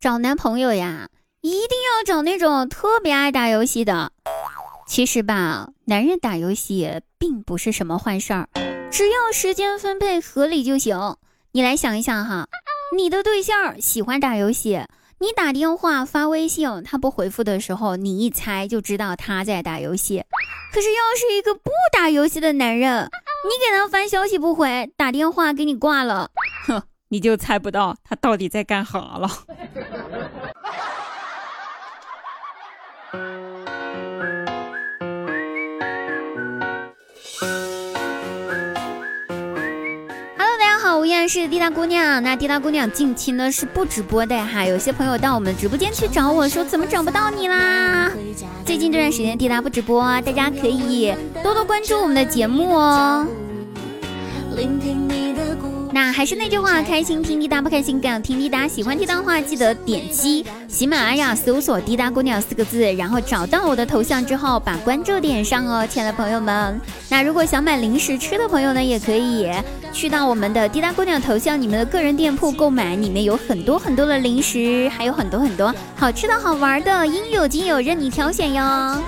找男朋友呀，一定要找那种特别爱打游戏的。其实吧，男人打游戏并不是什么坏事儿，只要时间分配合理就行。你来想一想哈，你的对象喜欢打游戏，你打电话发微信，他不回复的时候，你一猜就知道他在打游戏。可是要是一个不打游戏的男人，你给他发消息不回，打电话给你挂了，你就猜不到他到底在干啥了。是滴答姑娘，那滴答姑娘近期呢是不直播的哈，有些朋友到我们直播间去找我说怎么找不到你啦？最近这段时间滴答不直播，大家可以多多关注我们的节目哦。聆听你的鼓那还是那句话，开心听滴答，不开心更听滴答。喜欢滴答的话，记得点击喜马拉雅搜索“滴答姑娘”四个字，然后找到我的头像之后，把关注点上哦，亲爱的朋友们。那如果想买零食吃的朋友呢，也可以去到我们的滴答姑娘头像，你们的个人店铺购买，里面有很多很多的零食，还有很多很多好吃的好玩的，应有尽有，任你挑选哟。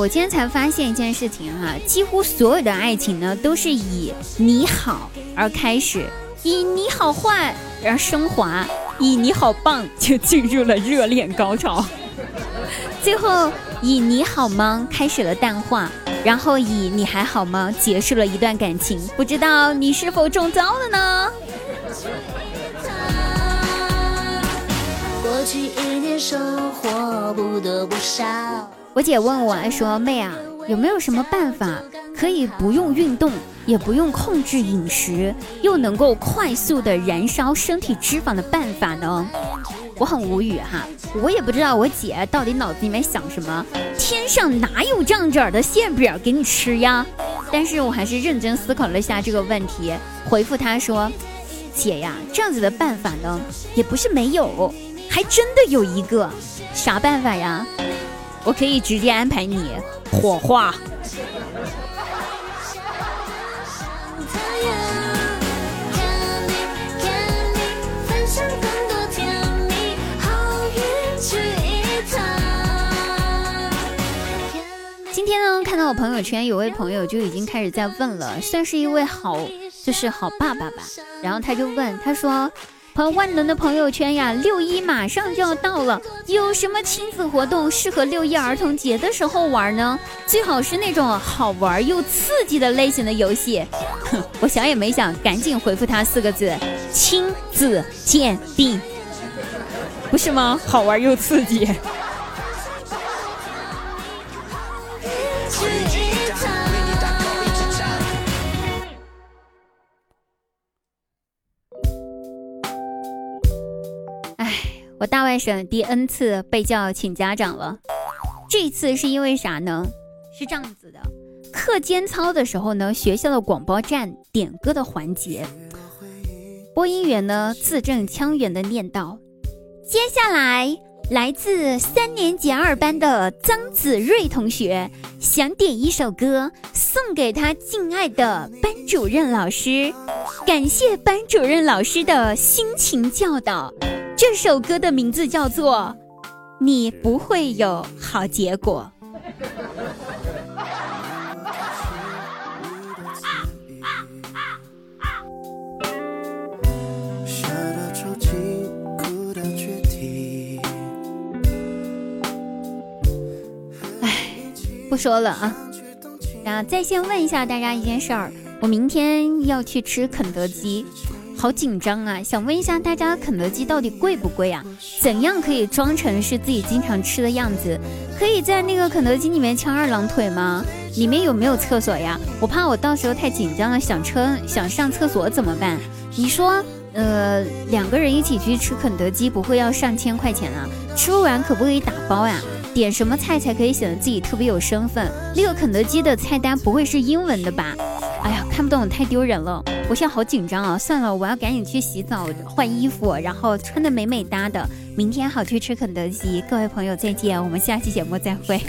我今天才发现一件事情哈，几乎所有的爱情呢，都是以你好而开始，以你好坏而升华，以你好棒就进入了热恋高潮，最后以你好吗开始了淡化，然后以你还好吗结束了一段感情，不知道你是否中招了呢？过去一年收获不多不少。我姐问我说：“妹啊，有没有什么办法可以不用运动，也不用控制饮食，又能够快速的燃烧身体脂肪的办法呢？”我很无语哈，我也不知道我姐到底脑子里面想什么。天上哪有这样子的馅饼给你吃呀？但是我还是认真思考了一下这个问题，回复她说：“姐呀，这样子的办法呢，也不是没有，还真的有一个，啥办法呀？”我可以直接安排你火化。今天呢，看到我朋友圈有位朋友就已经开始在问了，算是一位好，就是好爸爸吧。然后他就问，他说。万能的朋友圈呀，六一马上就要到了，有什么亲子活动适合六一儿童节的时候玩呢？最好是那种好玩又刺激的类型的游戏。哼，我想也没想，赶紧回复他四个字：亲子鉴定，不是吗？好玩又刺激。我大外甥第 N 次被叫请家长了，这次是因为啥呢？是这样子的，课间操的时候呢，学校的广播站点歌的环节，播音员呢字正腔圆的念道：“接下来来自三年级二班的张子睿同学想点一首歌送给他敬爱的班主任老师，感谢班主任老师的辛勤教导。”这首歌的名字叫做《你不会有好结果》。哎，不说了啊！那再先问一下大家一件事儿：我明天要去吃肯德基。好紧张啊！想问一下大家，肯德基到底贵不贵啊？怎样可以装成是自己经常吃的样子？可以在那个肯德基里面翘二郎腿吗？里面有没有厕所呀？我怕我到时候太紧张了，想车想上厕所怎么办？你说，呃，两个人一起去吃肯德基，不会要上千块钱啊？吃不完可不可以打包呀？点什么菜才可以显得自己特别有身份？那个肯德基的菜单不会是英文的吧？哎呀，看不懂太丢人了，我现在好紧张啊！算了，我要赶紧去洗澡换衣服，然后穿的美美哒的，明天好去吃肯德基。各位朋友再见，我们下期节目再会。